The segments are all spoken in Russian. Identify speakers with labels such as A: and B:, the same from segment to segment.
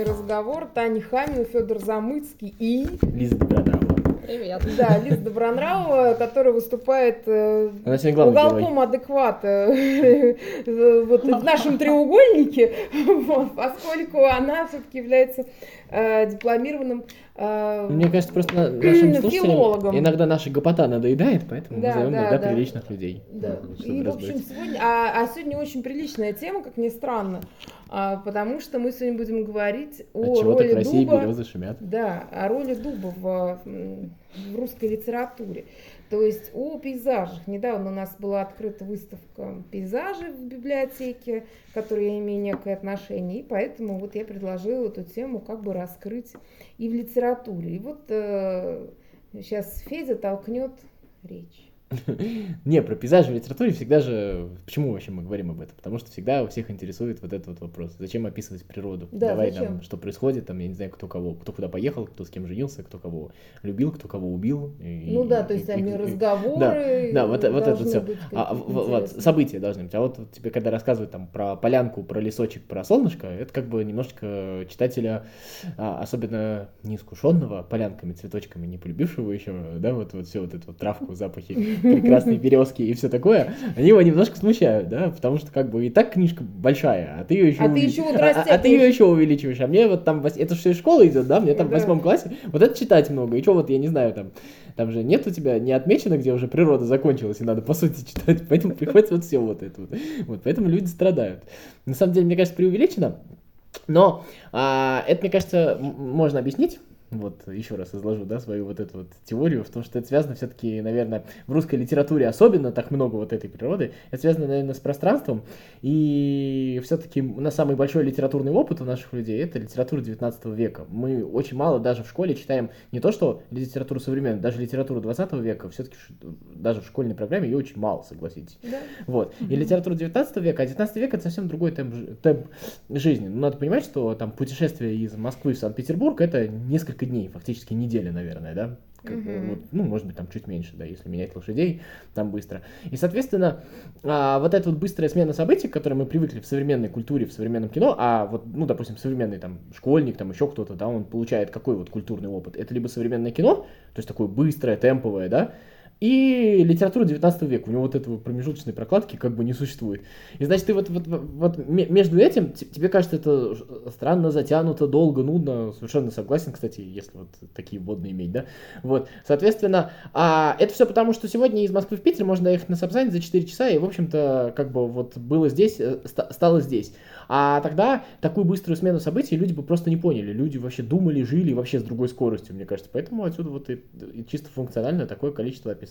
A: литературный разговор. Таня Хамин, Федор Замыцкий и...
B: Лиза Добронравова.
C: Привет.
A: Да, Лиза Добронравова, которая выступает э,
B: Она
A: уголком
B: герой.
A: адеквата э, вот, в нашем треугольнике, вот, поскольку она все-таки является э, дипломированным э,
B: Мне кажется, просто на- нашим слушателям
A: Филологом.
B: иногда наша гопота надоедает, поэтому
A: Да,
B: мы зовем
A: да,
B: иногда
A: да.
B: приличных людей.
A: Да.
B: Ну,
A: И, в общем, сегодня, а, а сегодня очень приличная тема, как ни странно, а, потому что мы сегодня будем говорить о
B: От
A: роли
B: России
A: дуба,
B: березы шумят.
A: да, о роли дуба в, в русской литературе. То есть о пейзажах. Недавно у нас была открыта выставка пейзажей в библиотеке, к которой я имею некое отношение, и поэтому вот я предложила эту тему как бы раскрыть и в литературе. И вот э, сейчас Федя толкнет речь.
B: Не, про пейзажи в литературе всегда же... Почему вообще мы говорим об этом? Потому что всегда у всех интересует вот этот вот вопрос. Зачем описывать природу?
A: Да,
B: Давай
A: зачем?
B: там, что происходит, там, я не знаю, кто кого, кто куда поехал, кто с кем женился, кто кого любил, кто кого убил. и-
A: Ну да,
B: и-
A: то есть
B: и-
A: они
B: и-
A: разговоры.
B: Да, вот, вот это все. А, в- вот, события должны быть. А вот тебе, когда рассказывают там про полянку, про лесочек, про солнышко, это как бы немножечко читателя, а, особенно неискушенного, полянками, цветочками, не полюбившего еще, да, вот, вот все вот эту вот травку, запахи, прекрасные березки и все такое, они его немножко смущают, да, потому что как бы и так книжка большая, а ты ее еще,
A: А ты еще вот
B: а, а ты ее еще увеличиваешь, а мне вот там, это все из школы идет, да, мне там в
A: Да.
B: восьмом классе, вот это читать много, и что вот, я не знаю, там, там же нет у тебя не отмечено, где уже природа закончилась, и надо по сути читать, поэтому приходится вот все вот это вот. Вот, поэтому люди страдают. На самом деле, мне кажется, преувеличено, но а, это, мне кажется, можно объяснить. Вот, еще раз изложу, да, свою вот эту вот теорию, в том, что это связано все-таки, наверное, в русской литературе особенно так много вот этой природы, это связано, наверное, с пространством, и все-таки у нас самый большой литературный опыт у наших людей это литература 19 века. Мы очень мало даже в школе читаем не то, что литературу современную, даже литературу 20 века, все-таки даже в школьной программе ее очень мало, согласитесь.
A: Да.
B: Вот. И литература 19 века, а 19 век это совсем другой темп, темп жизни. Ну, надо понимать, что там путешествие из Москвы в Санкт-Петербург это несколько дней, фактически неделя, наверное, да? Как
A: Мгм.
B: вот, ну, может быть, там чуть меньше, да, если менять лошадей, там быстро. И, соответственно, а, вот эта вот быстрая смена событий, к которой мы привыкли в современной культуре, в современном кино, а вот, ну, допустим, современный там школьник, там еще кто-то, да, он получает какой вот культурный опыт? Это либо современное кино, то есть такое быстрое, темповое, да, и литература 19 века. У него вот этого промежуточной прокладки как бы не существует. И значит, ты вот, вот, вот ме- между этим, тебе кажется это странно, затянуто, долго, нудно. Совершенно согласен, кстати, если вот такие вводные иметь, да. Вот, соответственно, а это все потому, что сегодня из Москвы в Питер можно доехать на Сапсане за 4 часа, и, в общем-то, как бы вот было здесь, э, ста- стало здесь. А тогда такую быструю смену событий люди бы просто не поняли. Люди вообще думали, жили вообще с другой скоростью, мне кажется. Поэтому отсюда вот и, и чисто функционально такое количество описаний.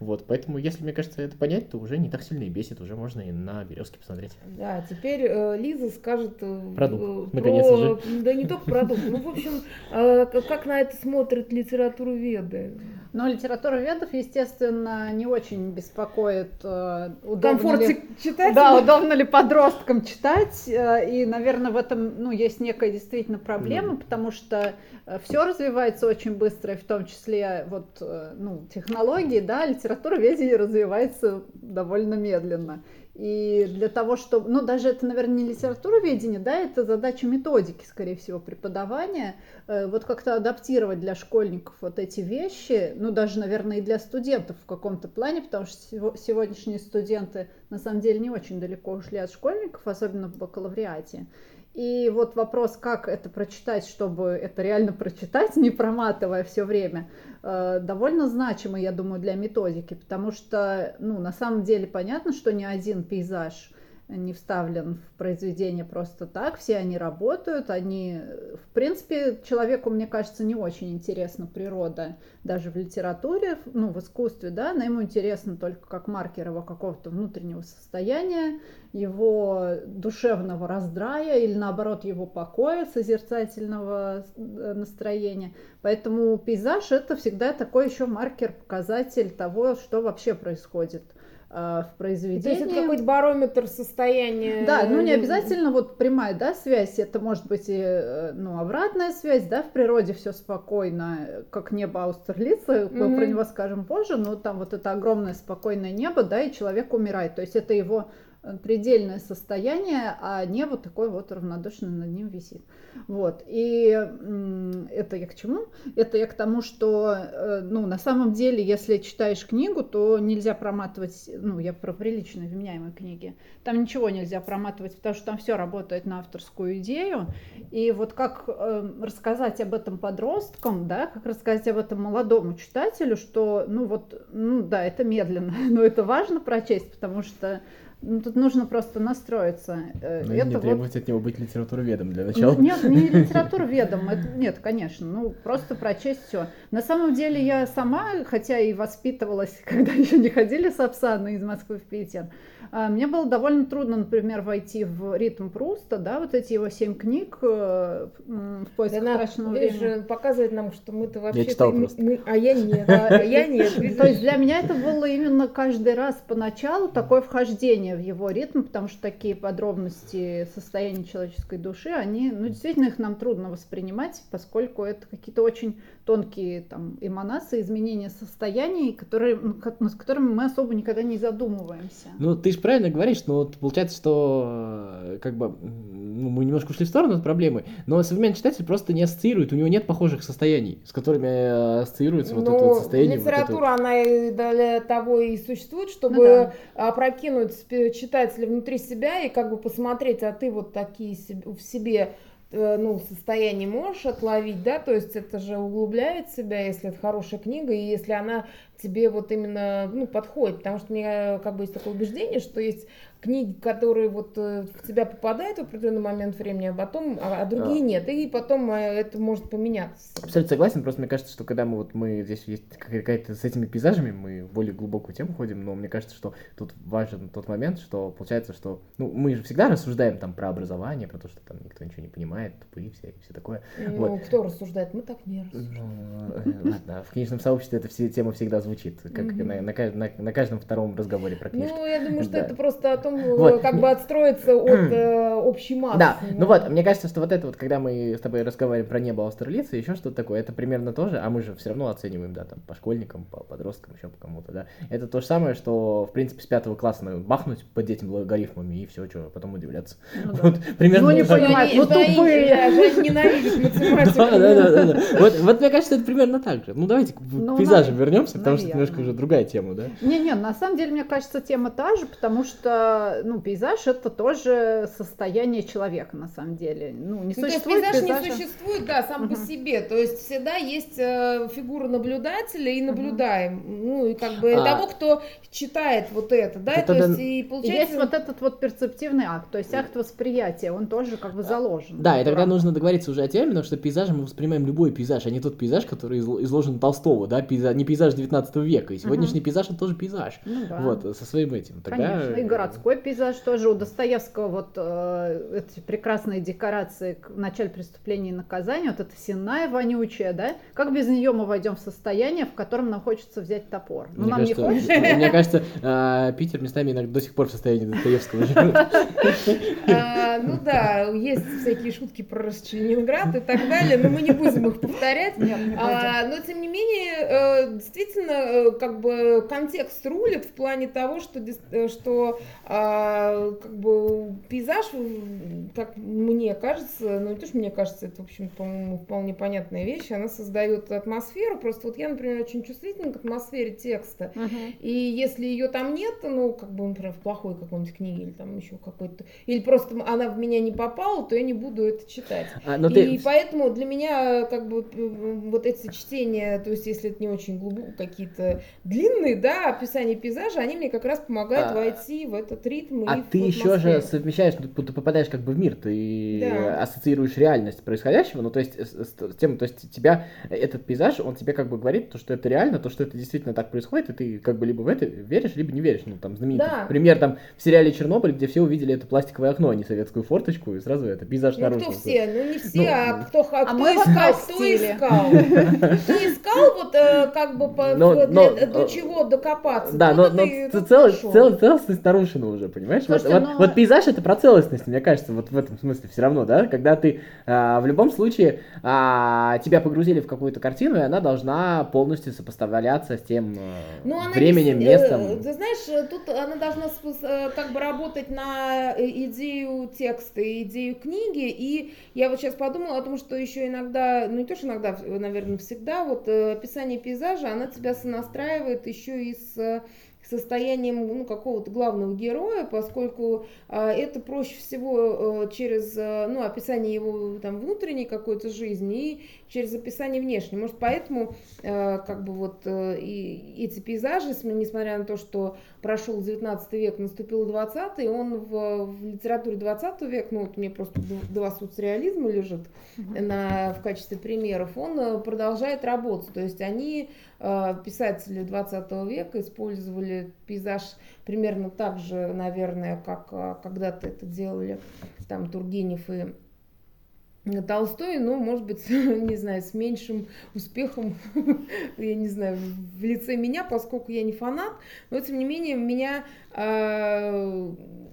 B: Вот, поэтому, если, мне кажется, это понять, то уже не так сильно и бесит, уже можно и на березке посмотреть.
A: Да, теперь э, Лиза скажет э,
B: Про дух,
A: э,
B: наконец-то же.
A: Да не только про дух. Ну, в общем, э, как как на это смотрят литературу веды?
C: Но литература ведов, естественно, не очень беспокоит, э, удобно
A: Комфорте
C: ли,
A: читать?
C: да, удобно ли подросткам читать. э, И, наверное, в этом ну, есть некая действительно проблема, потому что все развивается очень быстро, и в том числе вот, э, ну, технологии, да, литература ведения развивается довольно медленно. И для того, чтобы, ну, даже это, наверное, не литература ведения, да, это задача методики, скорее всего, преподавания, э, вот как-то адаптировать для школьников вот эти вещи, ну, даже, наверное, и для студентов в каком-то плане, потому что сего- сегодняшние студенты, на самом деле, не очень далеко ушли от школьников, особенно в бакалавриате. И вот вопрос, как это прочитать, чтобы это реально прочитать, не проматывая все время, э, довольно значимый, я думаю, для методики, потому что, ну, на самом деле понятно, что ни один пейзаж не вставлен в произведение просто так, все они работают, они, в принципе, человеку, мне кажется, не очень интересна природа, даже в литературе, ну, в искусстве, да, но ему интересно только как маркер его какого-то внутреннего состояния, его душевного раздрая или наоборот его покоя, созерцательного э, настроения. Поэтому пейзаж это всегда такой еще маркер, показатель того, что вообще происходит э, в
A: То
C: произведении.
A: есть это какой-то барометр состояния.
C: Да, ну не обязательно вот прямая, да, связь, это может быть и, э, ну, обратная связь, да, в природе все спокойно, э, как небо Аустерлица, мы
A: Мгм.
C: про него скажем позже, но там вот это огромное спокойное небо, да, и человек умирает, то есть это его предельное состояние, а небо такое вот равнодушно над ним висит. Вот. И это я к чему? Это я к тому, что э, ну, на самом деле, если читаешь книгу, то нельзя проматывать, ну, я про приличные вменяемые книги, там ничего нельзя проматывать, потому что там все работает на авторскую идею. И вот как э, рассказать об этом подросткам, да, как рассказать об этом молодому читателю, что, ну вот, ну да, это медленно, но это важно прочесть, потому что ну, тут нужно просто настроиться.
B: Э, ну, это не требовать вот... от него быть литературоведом для начала.
C: Нет, не литературоведом, это, нет, конечно, ну просто прочесть все. На самом деле я сама, хотя и воспитывалась, когда еще не ходили с Апсана из Москвы в Питер, мне было довольно трудно, например, войти в ритм Пруста, да, вот эти его семь книг э, в поисках да,
A: мрачного времени. показывает нам, что мы-то вообще...
B: Я читал просто. Мы,
A: а я нет, а я нет.
C: То есть для меня это было именно каждый раз поначалу такое вхождение в его ритм, потому что такие подробности состояния человеческой души, они, ну, действительно, их нам трудно воспринимать, поскольку это какие-то очень тонкие там эманации, изменения состояний, которые, над которыми мы особо никогда не задумываемся.
B: Ну, ты же правильно говоришь, но вот получается, что э, как бы ну, мы немножко ушли в сторону от проблемы, но современный читатель просто не ассоциирует, у него нет похожих состояний, с которыми э, ассоциируется вот это вот состояние.
A: Литература,
B: вот
A: это... она для того и существует, чтобы ну, да. опрокинуть читателя внутри себя и как бы посмотреть, а ты вот такие в себе ну, состояние можешь отловить, да, то есть это же углубляет себя, если это хорошая книга, и если она тебе вот именно, ну, подходит, потому что у меня как бы есть такое убеждение, что есть книги, которые вот э, в тебя попадают в определенный момент времени, а потом, а, а другие а. нет, и потом э, это может поменяться.
B: Абсолютно согласен, просто мне кажется, что когда мы вот мы здесь есть какая-то с этими пейзажами, мы в более глубокую тему ходим, но мне кажется, что тут важен тот момент, что получается, что ну, мы же всегда рассуждаем там про образование, про то, что там никто ничего не понимает, тупые все и все такое.
A: Ну, вот. кто рассуждает? Мы так не рассуждаем.
B: Ну, ладно, в книжном сообществе эта все тема всегда звучит, как на, на, на, на каждом втором разговоре про книжки.
A: Ну, я думаю, что это просто о том, вот. как бы отстроиться от э, общей массы.
B: Да, ну вот, мне кажется, что вот это вот, когда мы с тобой разговариваем про небо австралийца, еще что-то такое, это примерно то же, а мы же все равно оцениваем, да, там, по школьникам, по подросткам, еще по кому-то, да. Это то же самое, что, в принципе, с пятого класса махнуть под этим логарифмами и все, что потом удивляться. Ну, да. вот, примерно.
C: Ну, не понимают, ну, тупые.
A: ненавидят математику. Да,
B: да, да, да. Вот, вот, мне кажется, это примерно так же. Ну, давайте к ну, пейзажам вернемся, потому что это немножко уже другая тема, да?
C: Не-не, на самом деле, мне кажется, тема та же, потому что, ну, пейзаж это тоже состояние человека на самом деле. Ну, не ну, существует
A: то есть пейзаж пейзажа... не существует, да, сам uh-huh. по себе. То есть всегда есть э, фигура наблюдателя и наблюдаем. Uh-huh. Ну, и как бы а... того, кто читает вот это, да, это, то есть и получается...
C: Есть вот этот вот перцептивный акт, то есть акт восприятия, он тоже как бы заложен.
B: Да, и тогда правда. нужно договориться уже о теме, потому что пейзаж мы воспринимаем любой пейзаж, а не тот пейзаж, который изложен Толстого, да, пейзаж, не пейзаж 19 века. И сегодняшний uh-huh. пейзаж это тоже пейзаж. Ну, да. Вот, со своим этим.
C: Тогда... Конечно, и городской пейзаж тоже. У Достоевского вот э, эти прекрасные декорации в начале преступления и наказания, вот эта сенная вонючая, да? Как без нее мы войдем в состояние, в котором нам хочется взять топор?
B: Ну, мне нам кажется, не хочется. Мне кажется, э, Питер местами иногда до сих пор в состоянии Достоевского
A: а, Ну да, есть всякие шутки про Ленинград и так далее, но мы не будем их повторять. А, но тем не менее, э, действительно, как бы контекст рулит в плане того, что, э, что а, как бы пейзаж, как мне кажется, ну не то, что мне кажется, это, в общем, по-моему, вполне понятная вещь, она создает атмосферу, просто вот я, например, очень чувствительна к атмосфере текста, uh-huh. и если ее там нет, ну, как бы, например, в плохой какой-нибудь книге или там еще какой-то, или просто она в меня не попала, то я не буду это читать. А, и ты... поэтому для меня, как бы, вот эти чтения, то есть если это не очень глубоко, какие-то длинные, да, описания пейзажа, они мне как раз помогают а... войти в этот ритм.
B: А ты еще же совмещаешь, ну, ты попадаешь как бы в мир, ты да. ассоциируешь реальность происходящего, ну то есть с, с тем, то есть тебя этот пейзаж, он тебе как бы говорит, то, что это реально, то, что это действительно так происходит, и ты как бы либо в это веришь, либо не веришь. Ну там знаменитый да. пример там в сериале Чернобыль, где все увидели это пластиковое окно, а не советскую форточку, и сразу это пейзаж
A: ну,
B: наружу.
A: кто все, ну не все, ну, а кто, а кто искал, кто искал. Кто искал, вот э, как бы по, ну, для-
B: но,
A: до
B: э,
A: чего докопаться.
B: Да, но, но цел- цел- целостность нарушена уже, понимаешь? Вот,
C: Слушайте,
B: вот-
C: но-
B: вот пейзаж это про целостность, мне кажется, вот в этом смысле все равно, да? Когда ты а, в любом случае а, тебя погрузили в какую-то картину, и она должна полностью сопоставляться с тем э,
A: Ну, она не
B: временем,
A: э,
B: местом.
A: Ты знаешь, тут она должна как бы работать на идею текста и идею книги. И я вот сейчас подумала о том, что еще иногда, ну не то, что иногда, наверное, всегда, вот описание пейзажа, она тебя сонастраивает еще и с э, состоянием ну, какого-то главного героя, поскольку а, это проще всего э, через э, ну, описание его там, внутренней какой-то жизни и через описание внешней. Может, поэтому э, как бы вот э, и эти пейзажи, см- несмотря на то, что прошел 19 век, наступил 20 он в, в литературе 20 века, ну вот мне просто два соцреализма лежит на, в качестве примеров, он э, продолжает работать. То есть они, э, писатели 20 века, использовали пейзаж примерно так же, наверное, как э, когда-то это делали там Тургенев и Толстой, ну, может быть, не знаю, с меньшим успехом, я не знаю, в лице меня, поскольку я не фанат, но, тем не менее, меня, э,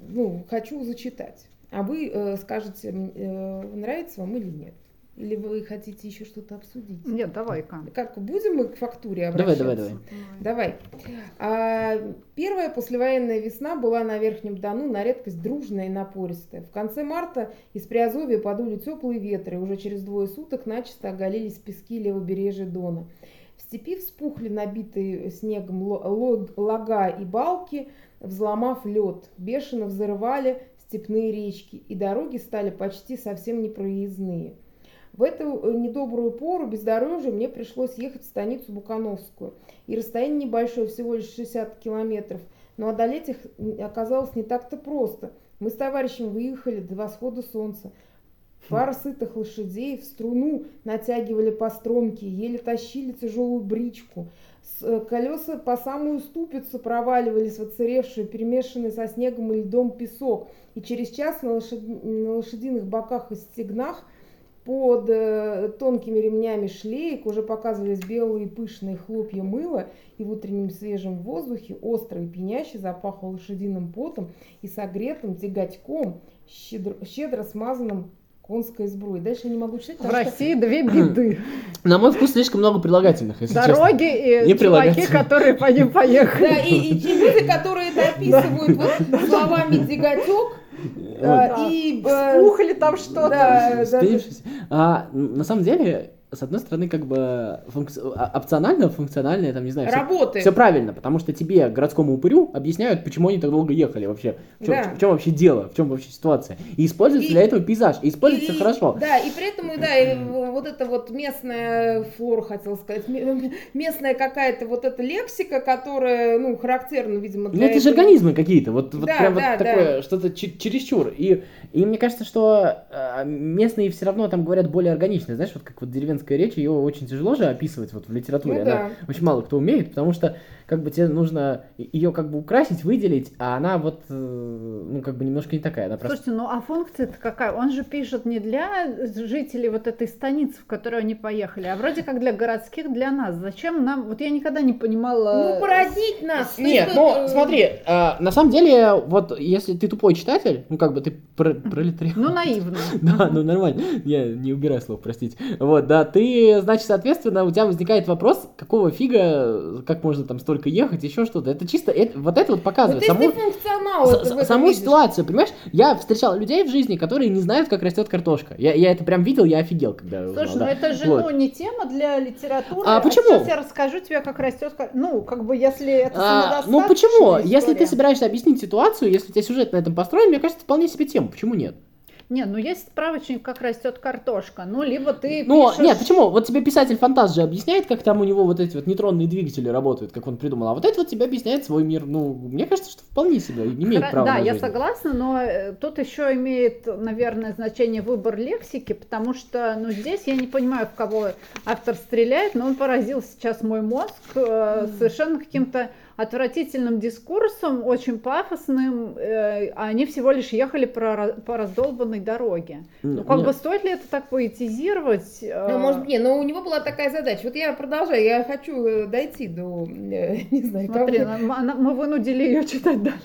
A: ну, хочу зачитать. А вы э, скажете, э, нравится вам или нет? Или вы хотите еще что-то обсудить?
C: Нет, давай-ка.
A: Как, будем мы к фактуре
B: Давай,
A: обращаться?
B: давай, давай.
A: Давай. А, первая послевоенная весна была на Верхнем Дону на редкость дружная и напористая. В конце марта из Приазовья подули теплые ветры, и уже через двое суток начисто оголились пески левобережья Дона. В степи вспухли набитые снегом лага и балки, взломав лед. Бешено взрывали степные речки, и дороги стали почти совсем непроездные. В эту э, недобрую пору бездорожья мне пришлось ехать в станицу Букановскую. И расстояние небольшое, всего лишь 60 километров. Но одолеть их оказалось не так-то просто. Мы с товарищем выехали до восхода солнца. Пара сытых лошадей в струну натягивали по стромке, еле тащили тяжелую бричку. С- э, Колеса по самую ступицу проваливались в оцаревший, перемешанный со снегом и льдом песок. И через час на, лошади- на лошадиных боках и стегнах под э, тонкими ремнями шлеек уже показывались белые пышные хлопья мыла, и в утреннем свежем воздухе остро и пеняще запахло лошадиным потом и согретым тяготьком, щедро, щедро смазанным конской сбруей. Дальше я не могу читать,
C: В
A: что-
C: России две беды.
B: На мой вкус слишком много прилагательных, если честно.
C: Дороги и
B: Не
C: чуваки, которые по ним поехали.
A: Да, и, и люди, которые это описывают вот словами тяготек,
B: Вот.
C: Да.
A: и... э,
C: Спухли там что-то.
A: Да, да.
B: А, на самом деле, с одной стороны, как бы функци- а- опционально, функционально, там, не знаю,
A: Работает.
B: все правильно, потому что тебе, городскому упырю, объясняют, почему они так долго ехали вообще. В чем,
A: Да.
B: в чем вообще дело, в чем вообще ситуация. И используется
A: И-
B: для этого пейзаж, и используется
A: И-
B: хорошо.
A: Да, и при этом, да, и вот это вот местная флора, хотел сказать, местная какая-то вот эта лексика, которая, ну, характерна, видимо,
B: Ну,
A: для
B: это же организмы какие-то, вот, вот
A: Да,
B: прям
A: да,
B: вот
A: да.
B: такое, что-то че- чересчур. И, и мне кажется, что э, местные все равно там говорят более органично. Знаешь, вот как вот деревенская речь, ее очень тяжело же описывать вот в литературе.
A: Ну
B: Она
A: да.
B: очень мало кто умеет, потому что как бы тебе нужно ее как бы украсить, выделить, а она вот, э, ну, как бы немножко не такая. Она просто...
C: Слушайте, ну а функция-то какая? Он же пишет не для жителей вот этой станицы, в которую они поехали, а вроде как для городских, для нас. Зачем нам? Вот я никогда не понимала.
A: Ну, породить нас. ну,
B: Нет, ну
A: это-
B: смотри, э, на самом деле, вот если ты тупой читатель, ну как бы ты про- пролетариат.
C: Ну, наивно.
B: Да, ну нормально. Я не убираю слов, простите. Вот, да, ты, значит, соответственно, у тебя возникает вопрос, какого фига, как можно там столько ехать, еще что-то. Это чисто, это- вот это вот
A: Вот
B: показывает
A: если
B: саму, с- саму
A: видишь.
B: ситуацию, понимаешь? Я встречал людей в жизни, которые не знают, как растет картошка. Я, я это прям видел, я офигел, когда узнал,
C: Слушай,
B: да.
C: ну это же
B: Вот.
C: ну, не тема для литературы.
B: А почему?
C: Сейчас я расскажу тебе, как растет. Ну, как бы, если это
B: А, ну почему? Если ты
C: история.
B: собираешься объяснить ситуацию, если у тебя сюжет на этом построен, мне кажется, вполне себе тема. Почему нет?
C: Не, ну есть справочник, как растет картошка. Ну, либо ты
B: Ну,
C: пишешь...
B: нет, почему? Вот тебе писатель-фантаст же объясняет, как там у него вот эти вот нейтронные двигатели работают, как он придумал. А вот это вот тебе объясняет свой мир. Ну, мне кажется, что вполне себе имеет
C: Хра-
B: право
C: Да, я
B: жизнь.
C: согласна, но э, тут еще имеет, наверное, значение выбор лексики, потому что, ну, здесь я не понимаю, в кого автор стреляет, но он поразил сейчас мой мозг э, совершенно каким-то отвратительным дискурсом, очень пафосным, э, а они всего лишь ехали по, по раздолбанной дороге. Ну, ну как Нет. бы стоит ли это так поэтизировать?
A: Ну, может, не, но у него была такая задача. Вот я продолжаю, я хочу э, дойти до, не знаю,
C: Смотри, мы вынудили ее читать дальше.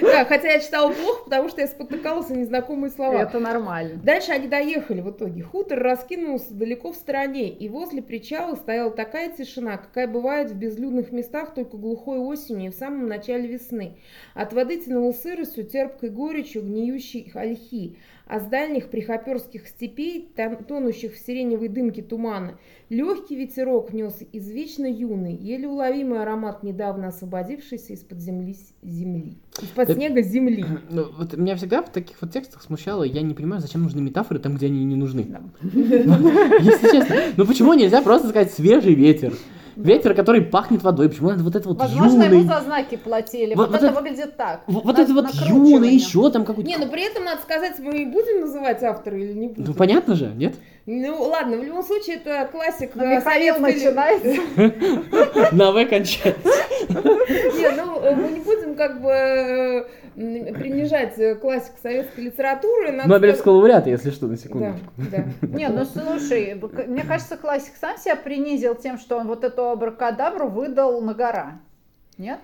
A: Да, хотя я читала плохо, потому что я спотыкалась на незнакомые слова.
C: Это нормально.
A: Дальше они доехали в итоге. Хутор раскинулся далеко в стороне, и возле причала стояла такая тишина, какая бывает в безлюдных местах только глухой осенью и в самом начале весны. От воды тянуло сыростью, терпкой горечью, гниющей ольхи а с дальних прихоперских степей, там, тонущих в сиреневой дымке тумана, легкий ветерок нес извечно юный, еле уловимый аромат недавно освободившийся из-под земли земли. Из-под снега земли.
B: Ну, вот меня всегда в таких вот текстах смущало, я не понимаю, зачем нужны метафоры там, где они не нужны. Если честно. Ну почему нельзя просто сказать свежий ветер? Ветер, который пахнет водой. Почему надо вот это вот
C: Возможно, юный... ему за знаки платили. Вот, вот, вот это, выглядит так.
B: Вот, вот это вот юный, еще там какой-то...
A: Не, ну при этом надо сказать, мы будем называть автора или не будем.
B: Ну понятно же, нет?
A: Ну ладно, в любом случае это классик.
C: Но Михаил начинается.
B: На В кончается.
A: Не, ну э, мы не будем как бы э, принижать э, классику советской литературы.
B: Нобелевского лауреата, если что, на секундочку.
C: Да, да. Не, ну слушай, мне кажется, классик сам себя принизил тем, что он вот эту абракадабру выдал на гора. Нет?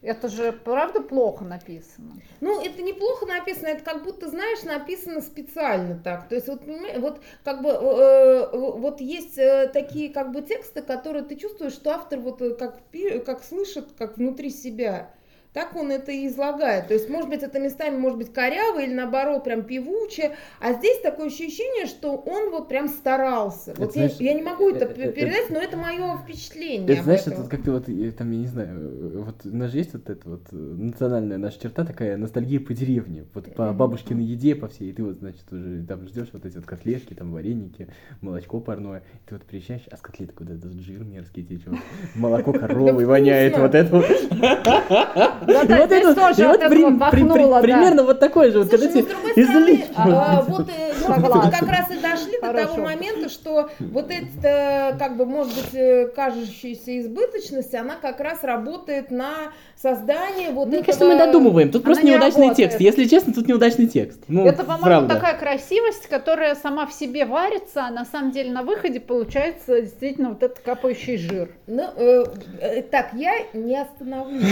C: Это же правда плохо написано.
A: Ну, это неплохо написано, это как будто, знаешь, написано специально так. То есть вот, вот как бы э, э, вот есть э, такие как бы тексты, которые ты чувствуешь, что автор вот как, как слышит, как внутри себя так он это и излагает. То есть, может быть, это местами может быть коряво или наоборот прям певуче, а здесь такое ощущение, что он вот прям старался. Это вот знаешь, я, я не могу это, это передать, это, но это мое впечатление.
B: Это знаешь, это как-то вот, там, я не знаю, вот у нас же есть вот эта вот национальная наша черта такая, ностальгия по деревне, вот по бабушкиной еде, по всей, и ты вот, значит, уже там ждешь вот эти вот котлетки, там вареники, молочко парное, и ты вот приезжаешь, а с котлеты куда-то жир мерзкий течет, молоко коровы воняет, вот это вот.
C: Вот, это тоже.
B: Примерно вот такое же.
A: Слушай, вот, ну, стороны, а, вот э, мы как раз и дошли до того момента, что вот эта, как бы, может быть, э, кажущаяся избыточность, она как раз работает на создание вот
B: Мне
A: этого...
B: кажется, мы додумываем. Тут просто неудачный не текст. Если честно, тут неудачный текст. Ну,
C: это, по-моему, такая красивость, которая сама в себе варится, а на самом деле на выходе получается действительно вот этот капающий жир.
A: Ну, э, э, так, я не остановлюсь.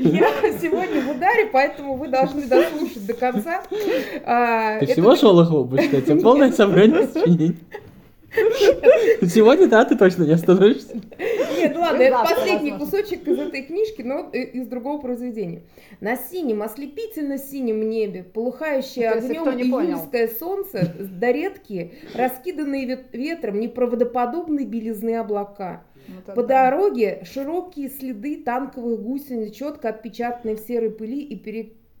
A: Я сегодня в ударе, поэтому вы должны дослушать до конца.
B: А, Ты всего Шолохова будешь читать? Полное собрание сочинений. Сегодня, да, ты точно не остановишься.
A: Нет, ну ладно, это последний кусочек из этой книжки, но из другого произведения. На синем, ослепительно синем небе, полыхающее огнем июльское солнце, да редкие, раскиданные ветром, неправдоподобной белизны облака. Вот По дороге широкие следы танковых гусениц, четко отпечатанные в серой пыли и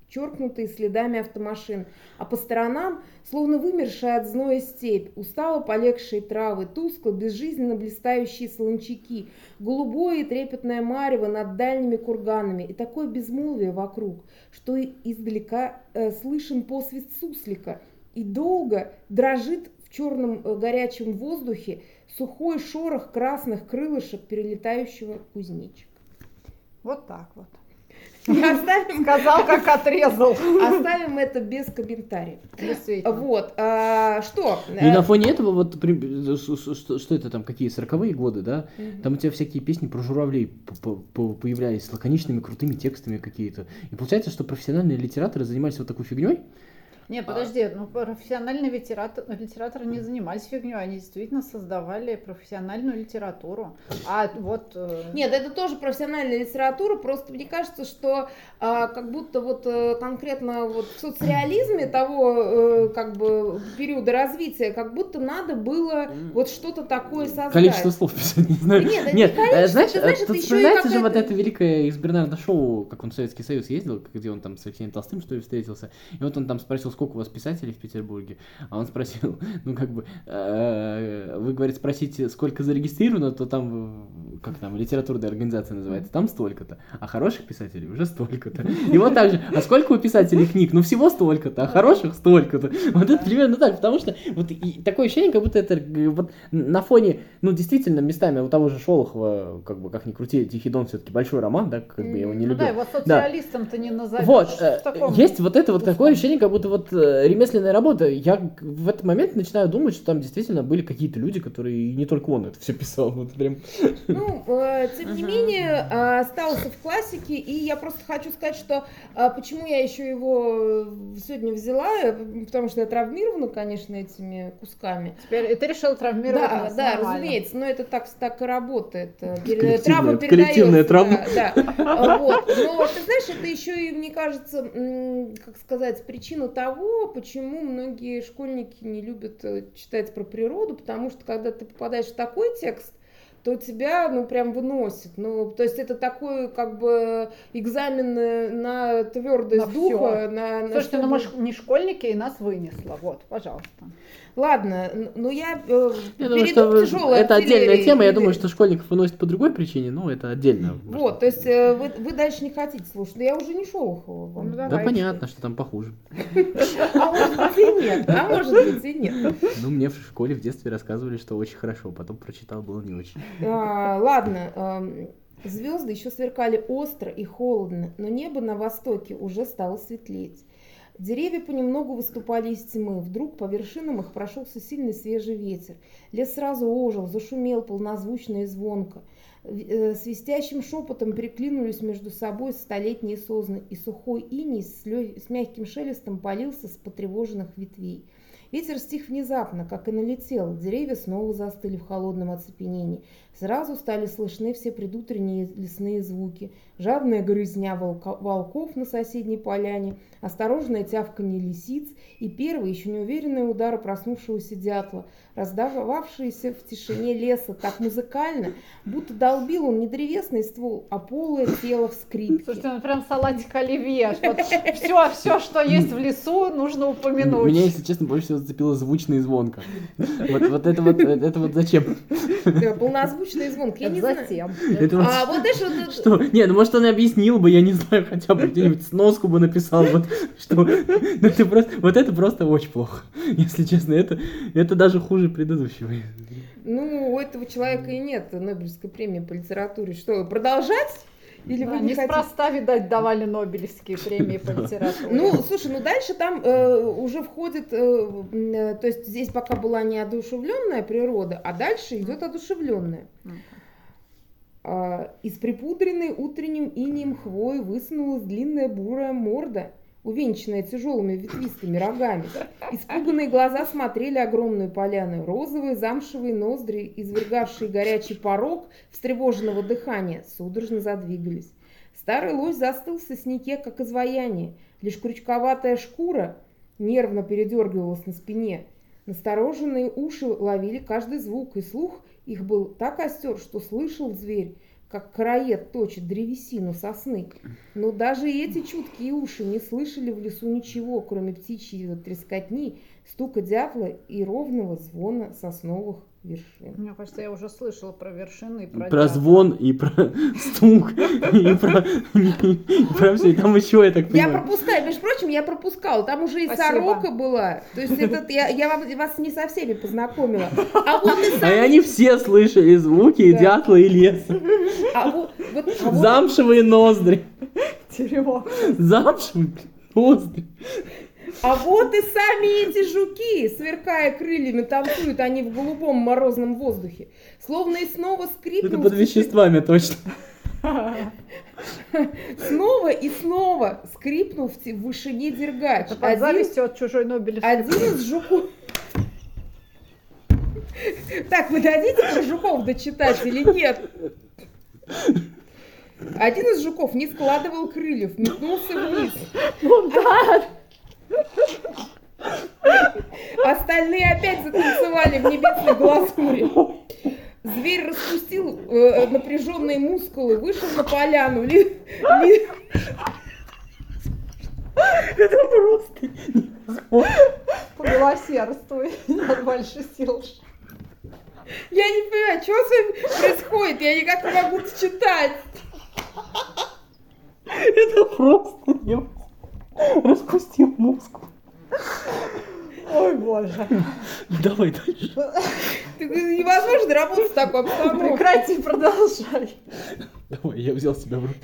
A: перечеркнутые следами автомашин. А по сторонам, словно вымершая от зноя степь, устало полегшие травы, тускло, безжизненно блистающие солончаки, голубое и трепетное марево над дальними курганами и такое безмолвие вокруг, что издалека э, слышен посвист суслика и долго дрожит в черном э, горячем воздухе сухой шорох красных крылышек перелетающего кузнечика.
C: Вот так вот.
A: Оставим,
C: Сказал, как отрезал.
A: Оставим это без комментариев. Вот. А, что?
B: И на фоне этого, вот что, что это там, какие сороковые годы, да? Угу. Там у тебя всякие песни про журавлей появлялись с лаконичными, крутыми текстами какие-то. И получается, что профессиональные литераторы занимались вот такой фигней,
C: не, подожди, ну профессиональные литератор, литераторы не занимались фигней, они действительно создавали профессиональную литературу. А вот... Э...
A: Нет, это тоже профессиональная литература, просто мне кажется, что а, как будто вот э, конкретно вот в соцреализме того э, как бы периода развития, как будто надо было вот что-то такое создать.
B: Количество слов писать, не знаю. Нет, Нет не э, знаешь, ты знаешь, тут вспоминается же вот это великое из Бернарда Шоу, как он в Советский Союз ездил, где он там с Алексеем Толстым, что ли, встретился, и вот он там спросил, сколько у вас писателей в Петербурге? А он спросил, ну как бы, э, вы, говорит, спросите, сколько зарегистрировано, то там, как там, литературная организация называется, там столько-то, а хороших писателей уже столько-то. И вот так же, а сколько у писателей книг? Ну всего столько-то, а хороших столько-то. Вот это примерно так, потому что вот и такое ощущение, как будто это э, вот на фоне, ну действительно, местами у того же Шолохова, как бы, как ни крути, Тихий Дон все-таки большой роман, да, как бы я его не
C: Ну
B: любил.
C: да, его социалистом-то не назовешь.
B: Вот, э, есть вот это вот такое ощущение, как будто вот э, ремесленная работа. Я в этот момент начинаю думать, что там действительно были какие-то люди, которые не только он это все писал. Вот прям.
A: Ну, э, тем не менее, э, остался в классике, и я просто хочу сказать, что э, почему я еще его э, сегодня взяла, э, потому что я травмирована, конечно, этими кусками.
C: Теперь ты решил травмировать
A: Да,
C: нас
A: да,
C: нормально.
A: разумеется, но это так, так и работает.
B: Коллективная-
A: Травма
B: коллективная травма.
A: Да, да. Вот. Но ты знаешь, это еще и, мне кажется, как сказать, причина того, почему многие школьники не любят э, читать про природу, потому что когда ты попадаешь в такой текст, то тебя, ну, прям выносит. Ну, то есть это такой, как бы, экзамен на твердость
C: На
A: духа.
C: всё.
A: На, на
C: Слушайте,
A: чтобы-
C: ну мы не школьники, и нас вынесло. Вот, пожалуйста.
A: Ладно, ну я, э,
B: Я думаю,
A: перейду
B: что
A: тяжелой
B: это отдельная
A: артиллерии.
B: тема. Я думаю, что школьников выносит по другой причине, но это отдельно.
A: Вот, то есть э, вы, вы дальше не хотите слушать. Но я уже не Шолохова вам.
C: Ну,
B: Да понятно, что там похуже.
A: А может быть и нет, а может быть и нет.
B: Ну, мне в школе в детстве рассказывали, что очень хорошо, потом прочитал, было не очень.
A: А, ладно, звезды еще сверкали остро и холодно, но небо на востоке уже стало светлеть. Деревья понемногу выступали из тьмы. Вдруг по вершинам их прошелся сильный свежий ветер. Лес сразу ожил, зашумел полнозвучно и звонко. Э, Свистящим шепотом переклинулись между собой столетние созны, и сухой иней с, лё- с мягким шелестом полился с потревоженных ветвей. Ветер стих внезапно, как и налетел. Деревья снова застыли в холодном оцепенении. Сразу стали слышны все предутренние лесные звуки. Жадная грызня волка- волков на соседней поляне, осторожное тявканье лисиц и первый, еще неуверенный удар проснувшегося дятла, раздававшийся в тишине леса так музыкально, будто долбил он не древесный ствол, а полое тело в скрипке.
C: Слушайте, ну прям салатик оливье. Вот все, все, что есть в лесу, нужно упомянуть.
B: Меня, если честно, больше всего зацепило звучно и звонко. Вот, вот это вот, это вот зачем?
A: Да, Полнозвучный звон. Я не знаю.
C: затем.
A: А вот это-
B: Что? Не, ну может он и объяснил бы, я не знаю, хотя бы где-нибудь сноску бы написал, вот что. Ну, это просто, вот это просто очень плохо. Если честно, это, это даже хуже предыдущего.
A: Ну, у этого человека и нет Нобелевской премии по литературе. Что, продолжать? Или
C: Да,
A: вы не хотите?
C: неспроста, видать, давали Нобелевские премии по литературе.
A: Ну, слушай, ну дальше там э, уже входит, э, э, то есть здесь пока была неодушевленная природа, а дальше идет одушевленная. А, из припудренной утренним инием хвои высунулась длинная бурая морда, увенчанная тяжелыми ветвистыми рогами. Испуганные глаза смотрели огромную поляну, розовые замшевые ноздри, извергавшие горячий порог встревоженного дыхания, судорожно задвигались. Старый лось застыл в сосняке, как изваяние. Лишь крючковатая шкура нервно передергивалась на спине. Настороженные уши ловили каждый звук, и слух их был так остер, что слышал зверь, как караед точит древесину сосны. Но даже эти чуткие уши не слышали в лесу ничего, кроме птичьей трескотни, стука дятла и ровного звона сосновых вершин.
C: Мне кажется, я уже слышала про вершины и про,
B: Про звон и про стук, и про, про все, и там еще, я так
A: Я
B: понимаю.
A: пропускаю, между прочим, я пропускала. Там уже и сорока была. То есть этот, я, я вас не со всеми познакомила. А вот и
B: А они все слышали звуки и дятла, и леса.
A: а вот- вот- а вот-
B: Замшевые ноздри. Замшевые ноздри.
A: А вот и сами эти жуки, сверкая крыльями, танцуют они в голубом морозном воздухе. Словно и снова
B: Это
A: скрипнул,
B: под
A: в тиши-
B: веществами точно.
A: снова и снова скрипнул в вышине дергач.
C: Это под
A: Один,
C: завистью от чужой Нобелевской
A: один из жуков... Так, вы дадите про жуков дочитать или нет? Один из жуков не складывал крыльев, метнулся вниз.
C: Ну да,
A: Остальные опять затанцевали в небесной глазури. Зверь распустил э, напряженные мускулы, вышел на поляну. ли- ли-
B: Это просто
C: Помилосердствуй, от больших сил.
A: Я не понимаю, что с вами происходит? Я никак не могу читать.
B: Это просто не распустил мозг.
C: Ой, боже.
B: Давай дальше.
A: Невозможно работать в такой обстановке.
C: Прекрати, продолжай.
B: Давай, я взял себя в руки.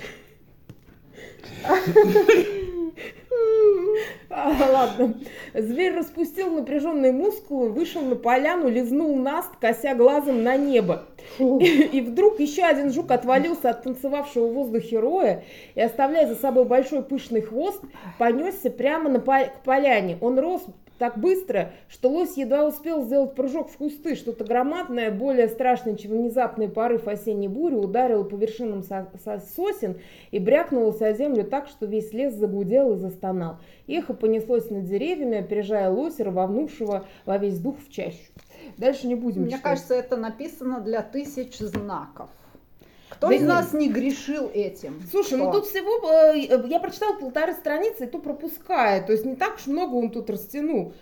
A: А, ладно. Зверь распустил напряженные мускулы, вышел на поляну, лизнул наст, кося глазом на небо. И, и вдруг еще один жук отвалился от танцевавшего в воздухе роя и, оставляя за собой большой пышный хвост, понесся прямо на по- к поляне. Он рос так быстро, что лось едва успел сделать прыжок в кусты. Что-то громадное, более страшное, чем внезапный порыв осенней бури, ударило по вершинам со- со- сосен и брякнулось о землю так, что весь лес загудел и застонал. Эхо понеслось над деревьями, опережая лося, рванувшего во весь дух в чащу. Дальше не будем
C: Мне
A: читать.
C: кажется, это написано для тысяч знаков. Кто
A: Да
C: из
A: нет.
C: нас не грешил этим?
A: Слушай, ну
C: Что?
A: тут всего, э, я прочитала полторы страницы, и то пропускаю. То есть не так уж много он тут растянул.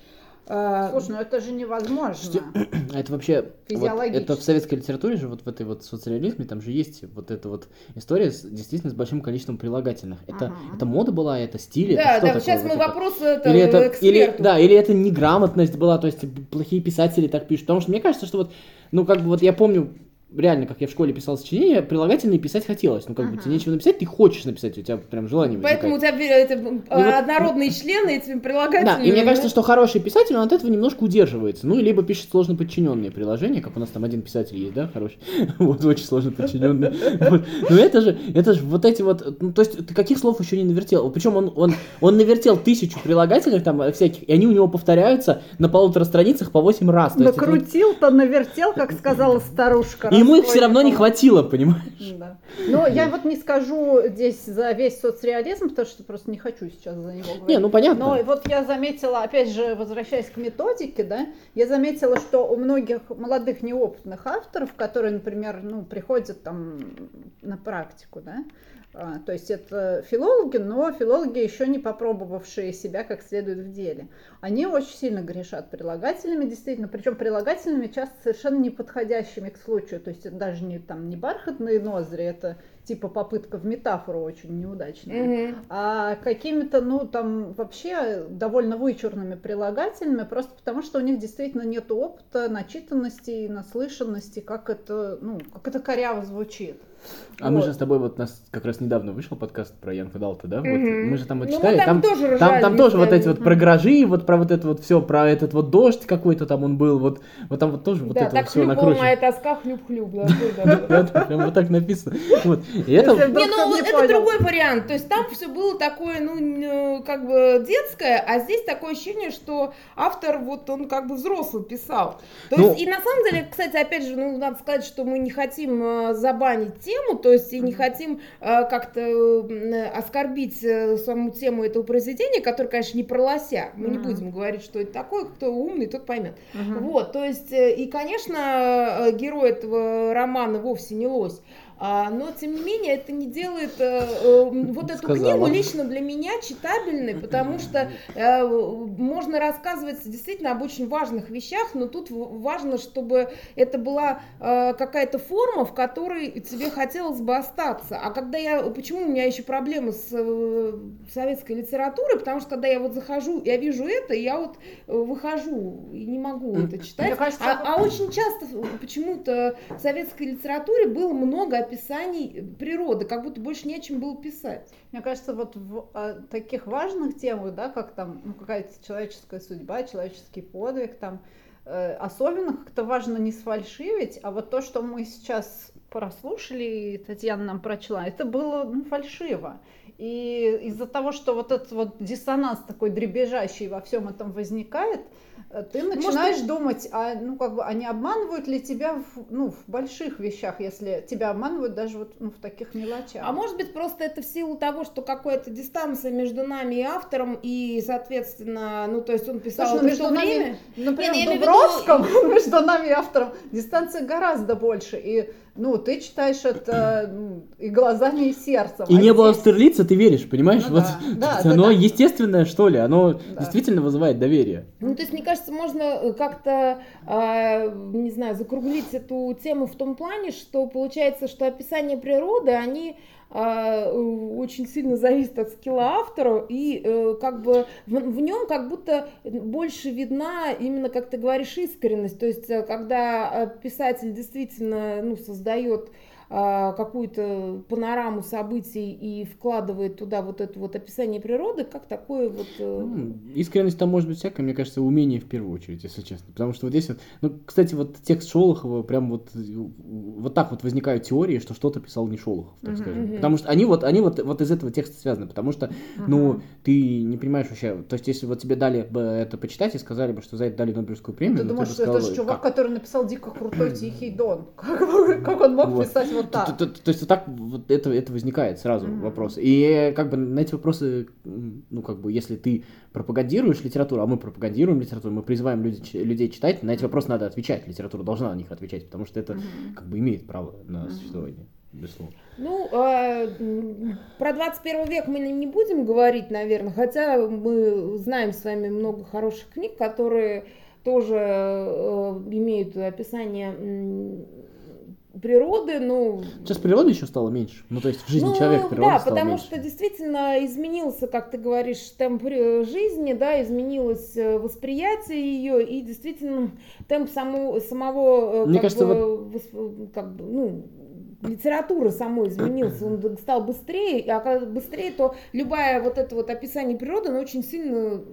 A: А,
C: Слушай, ну это же невозможно.
B: Это вообще, вот
C: Физиологически.
B: это в советской литературе же, вот в этой вот социализме, там же есть вот эта вот история с, действительно с большим количеством прилагательных. Это,
C: Ага.
B: это мода была, это стиль,
A: да,
B: это
A: да,
B: такое?
A: сейчас
B: Вот
A: мы
B: это?
A: вопрос это,
B: Или это, или,
A: эксперту.
B: да, или это неграмотность была, то есть плохие писатели так пишут. Потому что мне кажется, что вот, ну как бы вот я помню, реально, как я в школе писал сочинения, прилагательные писать хотелось. Ну как бы
C: Ага.
B: тебе нечего написать, ты хочешь написать, у тебя прям желание
A: Поэтому у
B: возникает.
A: тебя это, э,
B: вот-
A: однородные члены этими прилагательными.
B: Да, и мне
A: ну,
B: кажется, что хороший писатель, он от этого немножко удерживается. Ну, либо пишет сложно подчиненные приложения, как у нас там один писатель есть, да, хороший. Вот, очень сложно подчиненные. Вот. Но это же, это же вот эти вот, ну, то есть ты каких слов еще не навертел? Причем он, он, он навертел тысячу прилагательных там э, всяких, и они у него повторяются на полутора страницах по 8 раз.
C: Накрутил-то, навертел, как сказала старушка.
B: и ему их все равно не хватило, понимаешь?
C: Да. Но я вот не скажу здесь за весь соцреализм, потому что просто не хочу сейчас за него говорить.
B: Не, ну понятно.
C: Но вот я заметила, опять же, возвращаясь к методике, да, я заметила, что у многих молодых неопытных авторов, которые, например, ну, приходят там на практику, да, то есть это филологи, но филологи еще не попробовавшие себя как следует в деле. Они очень сильно грешат прилагательными, действительно, причем прилагательными часто совершенно не подходящими к случаю. То есть это даже не там не бархатные ноздри, это типа попытка в метафору очень неудачная
A: Мгм.
C: а какими-то, ну, там вообще довольно вычурными прилагательными, просто потому что у них действительно нет опыта, начитанности и наслышанности, как это, ну, как это коряво звучит.
B: А мы
C: Вот.
B: же с тобой вот у нас как раз недавно вышел подкаст про Янка Далта, да? Вот
A: Мгм.
B: мы же там вот
A: Ну, мы
B: читали,
A: там
B: там,
A: тоже
B: там,
A: ржали
B: там тоже вот эти вот про гаражи, вот про вот это вот все, про этот вот дождь какой-то там он был, вот, вот там вот тоже вот
A: да,
B: это
A: так
B: вот все накручено.
A: моя тоска, хлюп-хлюп.
B: прям вот так написано. Вот.
A: Не, ну это другой вариант. То есть там все было такое, ну, н- как бы детское, а здесь такое ощущение, что автор, вот он как бы взрослый писал. То
B: Ну-
A: есть, и на самом деле, кстати, опять же, ну, надо сказать, что мы не хотим э, забанить тему, то есть, и не хотим э, как-то оскорбить э, саму тему этого произведения, которое, конечно, не про лося. Мы не
C: Мгм.
A: будем говорить, что это такое, кто умный, тот поймет.
C: Мгм.
A: Вот, то есть, э, и, конечно, э, герой этого романа вовсе не лось. А, но, тем не менее, это не делает э, э, вот эту
B: Сказала.
A: книгу лично для меня читабельной, потому что э, можно рассказывать действительно об очень важных вещах, но тут важно, чтобы это была э, какая-то форма, в которой тебе хотелось бы остаться. А когда я... Почему у меня еще проблемы с э, советской литературой? Потому что когда я вот захожу, я вижу это, я вот выхожу и не могу это читать.
C: Кажется,
A: а, а очень часто почему-то в советской литературе было много описаний природы, как будто больше не о чем было писать.
C: Мне кажется, вот в а, таких важных темах, да, как там ну, какая-то человеческая судьба, человеческий подвиг, там э, особенно как-то важно не сфальшивить, а вот то, что мы сейчас прослушали, и Татьяна нам прочла, это было ну, фальшиво. И из-за того, что вот этот вот диссонанс такой дребезжащий во всем этом возникает, э, ты начинаешь думать, а, ну, как бы, а не обманывают ли тебя в, ну, в больших вещах, если тебя обманывают даже вот ну, в таких мелочах.
A: А может быть, просто это в силу того, что какая-то дистанция между нами и автором, и, соответственно, ну, то есть он писал
C: Слушай, ну, между нами-
A: время.
C: Например,
A: Не, я
C: в
A: имею в виду-
C: Дубровском между нами и автором дистанция гораздо больше. И ну, ты читаешь это ну, и глазами, и сердцем.
B: и
C: А
B: не было
C: здесь-
B: Стерлица написано, ты веришь, понимаешь?
C: Ну
B: вот
C: да, да,
B: оно
C: да, да.
B: естественное, что ли, оно
C: Да.
B: действительно вызывает доверие.
A: Ну, то есть, кажется, можно э, как-то, а, не знаю, закруглить эту тему в том плане, что получается, что описания природы, они а, очень сильно зависят от скилла автора, и э, как бы в, в нем как будто больше видна именно, как ты говоришь, искренность. То есть, э, когда писатель действительно ну, создает какую-то панораму событий и вкладывает туда вот это вот описание природы, как такое вот... э,
B: Ну, Искренность там может быть всякая, мне кажется, умение в первую очередь, если честно. Потому что вот здесь вот, ну, кстати, вот текст Шолохова, прям вот, вот так вот возникают теории, что что-то писал не Шолохов, так
C: Мгм.
B: скажем.
A: Мгм.
B: Потому что они вот, они вот, вот из этого текста связаны, потому что, ну,
C: Ага.
B: ты не понимаешь вообще, то есть если вот тебе дали бы это почитать и сказали бы, что за это дали Нобелевскую премию,
C: Ты
B: ну,
C: думаешь,
B: бы
C: что это
B: сказал
C: же чувак,
B: как?
C: который написал дико крутой Тихий Дон. Как, как он мог
B: Вот.
C: писать вот
B: То,
C: так?
B: то- то- то есть вот так вот это, это возникает сразу
C: Мгм.
B: вопрос. И как бы на эти вопросы, ну как бы, если ты пропагандируешь литературу, а мы пропагандируем литературу, мы призываем люди, людей читать, на эти вопросы надо отвечать. Литература должна на них отвечать, потому что это
C: Мгм.
B: как бы имеет право на
C: Мгм.
B: существование, безусловно.
A: Ну, м, про 21 век мы не будем говорить, наверное, хотя мы знаем с вами много хороших книг, которые тоже э, имеют описание природы, ну...
B: Сейчас природы еще стало меньше. Ну, то есть в жизни
A: ну,
B: человека природы
A: да, потому
B: меньше.
A: что действительно изменился, как ты говоришь, темп ре- жизни, да, изменилось э, восприятие ее, и действительно темп саму, самого, э,
B: Мне
A: как
B: кажется,
A: бы, вос- как бы, ну, литературы самой изменился, он стал быстрее, а когда быстрее, то любая вот это вот описание природы, оно очень сильно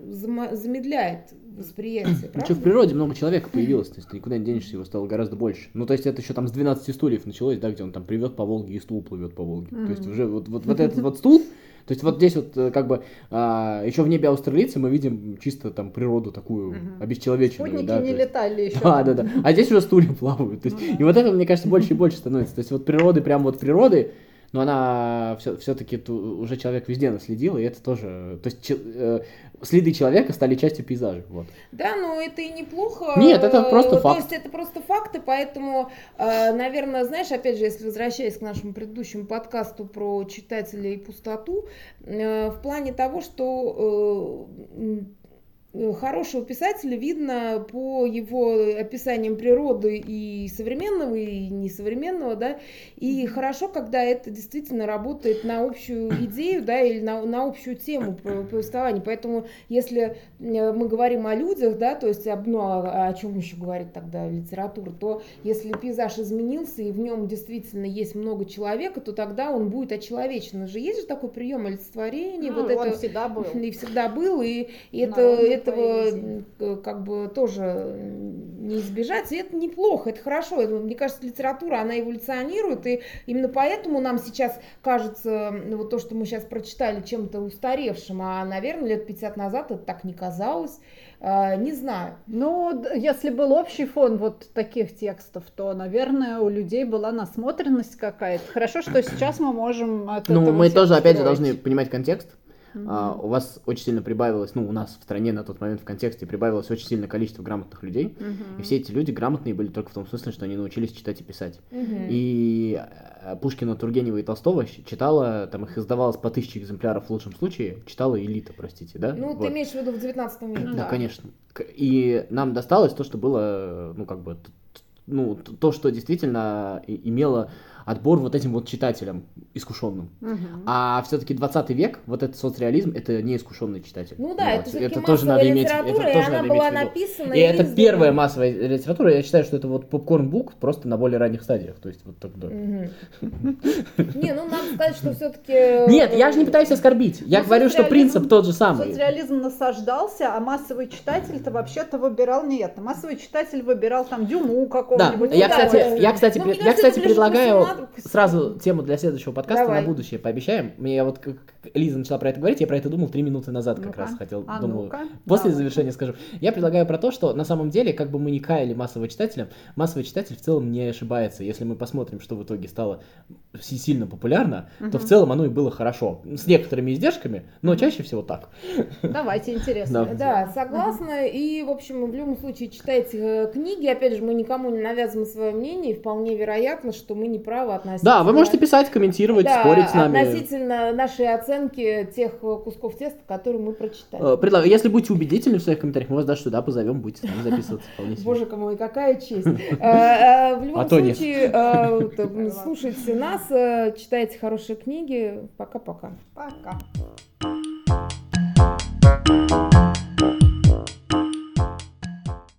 A: замедляет восприятие,
B: Ну,
A: правда?
B: что, в природе много человека появилось, то есть ты никуда не денешься, его стало гораздо больше. Ну, то есть это еще там с 12 стульев началось, да, где он там привет по Волге и стул плывет по Волге. То есть уже вот, вот, вот этот вот стул, то есть вот здесь вот э, как бы еще в небе австралийцы мы видим чисто там природу такую
C: Мгм.
B: обесчеловеченную.
C: Спутники
B: да,
C: не
B: есть-
C: летали еще.
B: Да, да, да. А здесь уже стулья плавают. То есть,
C: Ну да.
B: И вот это, мне кажется, больше и больше становится. То есть вот природы, прям вот природы, но она все, все-таки уже человек везде наследил, и это тоже. То есть че- э, следы человека стали частью пейзажа. Вот.
A: Да, но это и неплохо.
B: Нет, это просто
A: То
B: факт.
A: есть это просто факты, поэтому, э, наверное, знаешь, опять же, если возвращаясь к нашему предыдущему подкасту про читателя и пустоту, э, в плане того, что э, хорошего писателя видно по его описаниям природы и современного, и несовременного, да, и хорошо, когда это действительно работает на общую идею, да, или на, на общую тему по- повествования. Поэтому, если э, мы говорим о людях, да, то есть ну, а- о, чем еще говорит тогда литература, то если пейзаж изменился и в нем действительно есть много человека, то тогда он будет очеловечен. Же есть же такой прием олицетворения,
C: Ну,
A: вот
C: он
A: это
C: всегда был.
A: и всегда был, и, и это, этого
C: поэзии.
A: как бы тоже не избежать, и это неплохо, это хорошо. Это, Мне кажется, литература, она эволюционирует, и именно поэтому нам сейчас кажется, ну, вот то, что мы сейчас прочитали, чем-то устаревшим, а, наверное, лет 50 назад это так не казалось. А, Не знаю.
C: Ну, если был общий фон вот таких текстов, то, наверное, у людей была насмотренность какая-то. Хорошо, что сейчас мы можем от
B: Ну,
C: этого
B: мы тоже, опять же, должны понимать контекст.
C: Мгм.
B: А, у вас очень сильно прибавилось, ну, у нас в стране на тот момент в контексте прибавилось очень сильное количество грамотных людей.
C: Мгм.
B: И все эти люди грамотные были только в том смысле, что они научились читать и писать.
A: Мгм.
B: И э, Пушкина, Тургенева и Толстого читала, там их издавалось по тысяче экземпляров в лучшем случае, читала элита, простите, да?
A: Ну,
B: Вот.
A: ты имеешь в виду в 19 веке.
B: Да,
C: да.
B: конечно. И нам досталось то, что было, ну, как бы, ну, то, что действительно и- имело отбор вот этим вот читателям искушенным.
C: Мгм.
B: А все-таки 20 век, вот этот соцреализм, это неискушенный читатель.
A: Ну да,
B: Вот.
A: это все-таки
B: тоже надо иметь, это
A: и
B: тоже
A: она
B: надо
A: была
B: иметь
A: написана.
B: И это
A: издана.
B: первая массовая литература, я считаю, что это вот попкорн-бук просто на более ранних стадиях, то есть вот тогда.
A: Не, ну надо сказать, что все-таки...
B: Нет, я же не пытаюсь оскорбить, я
C: Ну,
B: говорю, что принцип тот же самый.
C: Соцреализм насаждался, а массовый читатель-то вообще-то выбирал не это. Массовый читатель выбирал там Дюму
B: Да,
C: какого-нибудь.
B: я,
A: да,
B: кстати,
A: да.
B: я, кстати,
A: Ну,
B: я, кстати,
A: это ближе к
B: предлагаю
A: 18
B: сразу тему для следующего подкаста
A: Давай.
B: на будущее пообещаем. Мне вот как Лиза начала про это говорить, я про это думал три минуты назад как
C: Ну-ка.
B: раз хотел,
C: А
B: думаю. После
C: давай.
B: завершения скажу. Я предлагаю про то, что на самом деле, как бы мы не каяли массового читателя, массовый читатель в целом не ошибается. Если мы посмотрим, что в итоге стало си- сильно популярно, то в целом оно и было хорошо. С некоторыми издержками, но чаще всего так.
C: Давайте, интересно.
B: Да.
A: Да, согласна. И, в общем, в любом случае читайте э, книги. Опять же, мы никому не навязываем свое мнение. И вполне вероятно, что мы не правы права относительно...
B: Да, вы можете писать, комментировать,
A: да,
B: спорить с нами.
A: относительно нашей оценки тех э, кусков теста, которые мы прочитали.
B: Э, Предлаг... Если будете убедительны в своих комментариях, мы вас даже сюда позовем, будете там записываться вполне себе.
A: Боже мой, какая честь. Э, в любом
B: а
A: случае, слушайте нас, читайте хорошие книги. Пока-пока. Пока. -пока.
C: Пока.